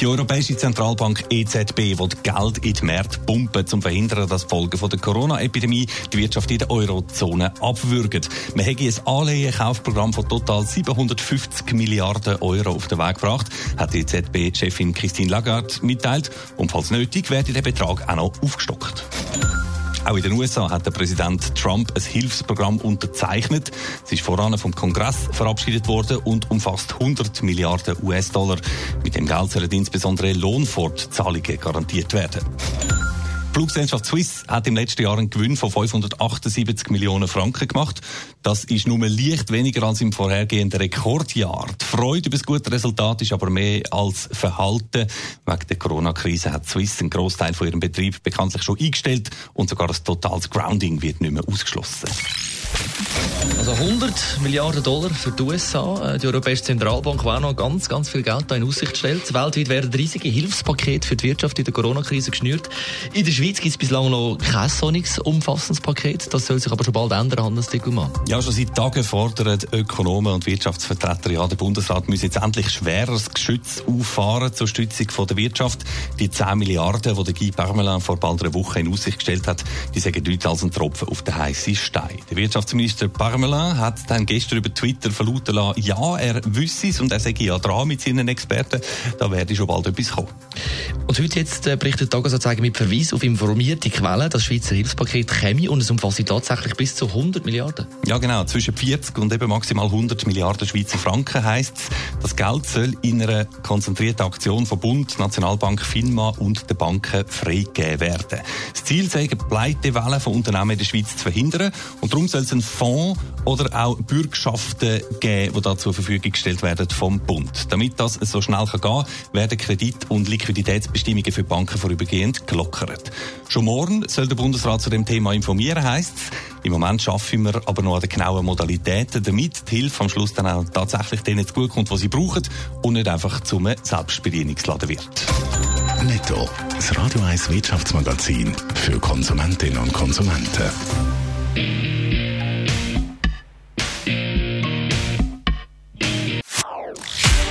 Die Europäische Zentralbank EZB will Geld in die Märkte pumpen, um zu verhindern, dass die Folgen der Corona-Epidemie die Wirtschaft in der Eurozone abwürgen. Man hätte ein Anleihenkaufprogramm von total 750 Milliarden Euro auf den Weg gebracht, hat die EZB-Chefin Christine Lagarde mitteilt. Und falls nötig, werde der Betrag auch noch aufgestockt. Auch in den USA hat der Präsident Trump ein Hilfsprogramm unterzeichnet. Es ist voran vom Kongress verabschiedet worden und umfasst 100 Milliarden US-Dollar. Mit dem Geld sollen insbesondere Lohnfortzahlungen garantiert werden. Fluggesellschaft Swiss hat im letzten Jahr einen Gewinn von 578 Millionen Franken gemacht. Das ist nur leicht weniger als im vorhergehenden Rekordjahr. Die Freude über das gute Resultat ist aber mehr als Verhalten. Wegen der Corona-Krise hat Swiss einen Großteil von ihrem Betrieb bekanntlich schon eingestellt und sogar ein totales Grounding wird nicht mehr ausgeschlossen. Also 100 Milliarden Dollar für die USA. Äh, die Europäische Zentralbank war noch ganz, ganz viel Geld in Aussicht gestellt. Weltweit werden riesige Pakete für die Wirtschaft in der Corona-Krise geschnürt. In der Schweiz gibt es bislang noch kein solches umfassendes Paket. Das soll sich aber schon bald ändern, Hannes Dickelmann. Ja, schon seit Tagen fordern Ökonomen und Wirtschaftsvertreter, ja, der Bundesrat muss jetzt endlich schwereres Geschütz auffahren zur Stützung von der Wirtschaft. Die 10 Milliarden, die der Guy Parmelin vor bald einer Woche in Aussicht gestellt hat, die sagen nichts als ein Tropfen auf den heißen Stein. Der Wirtschaftsminister Parmelin hat dann gestern über Twitter verlauten lassen, ja, er wüsste es und er sage ja dran mit seinen Experten, da werde schon bald etwas kommen. Und heute jetzt äh, berichtet Tagesanzeiger mit Verweis auf informierte Quellen, das Schweizer Hilfspaket käme und es umfasst tatsächlich bis zu 100 Milliarden. Ja genau, zwischen 40 und eben maximal 100 Milliarden Schweizer Franken heisst es. Das Geld soll in einer konzentrierten Aktion von Bund, Nationalbank, FINMA und den Banken freigegeben werden. Das Ziel sei, Pleitewellen von Unternehmen in der Schweiz zu verhindern und darum soll es einen Fonds oder auch Bürgschaften geben, die da zur Verfügung gestellt werden vom Bund. Damit das so schnell gehen kann, werden Kredit- und Liquiditätsbestimmungen für Banken vorübergehend gelockert. Schon morgen soll der Bundesrat zu dem Thema informieren, heisst. Im Moment schaffen wir aber noch an den genauen Modalitäten, damit die Hilfe am Schluss dann auch tatsächlich denen zugutekommt, was sie brauchen und nicht einfach zum Selbstbedienungsladen wird. Netto, das Radio 1 Wirtschaftsmagazin für Konsumentinnen und Konsumenten.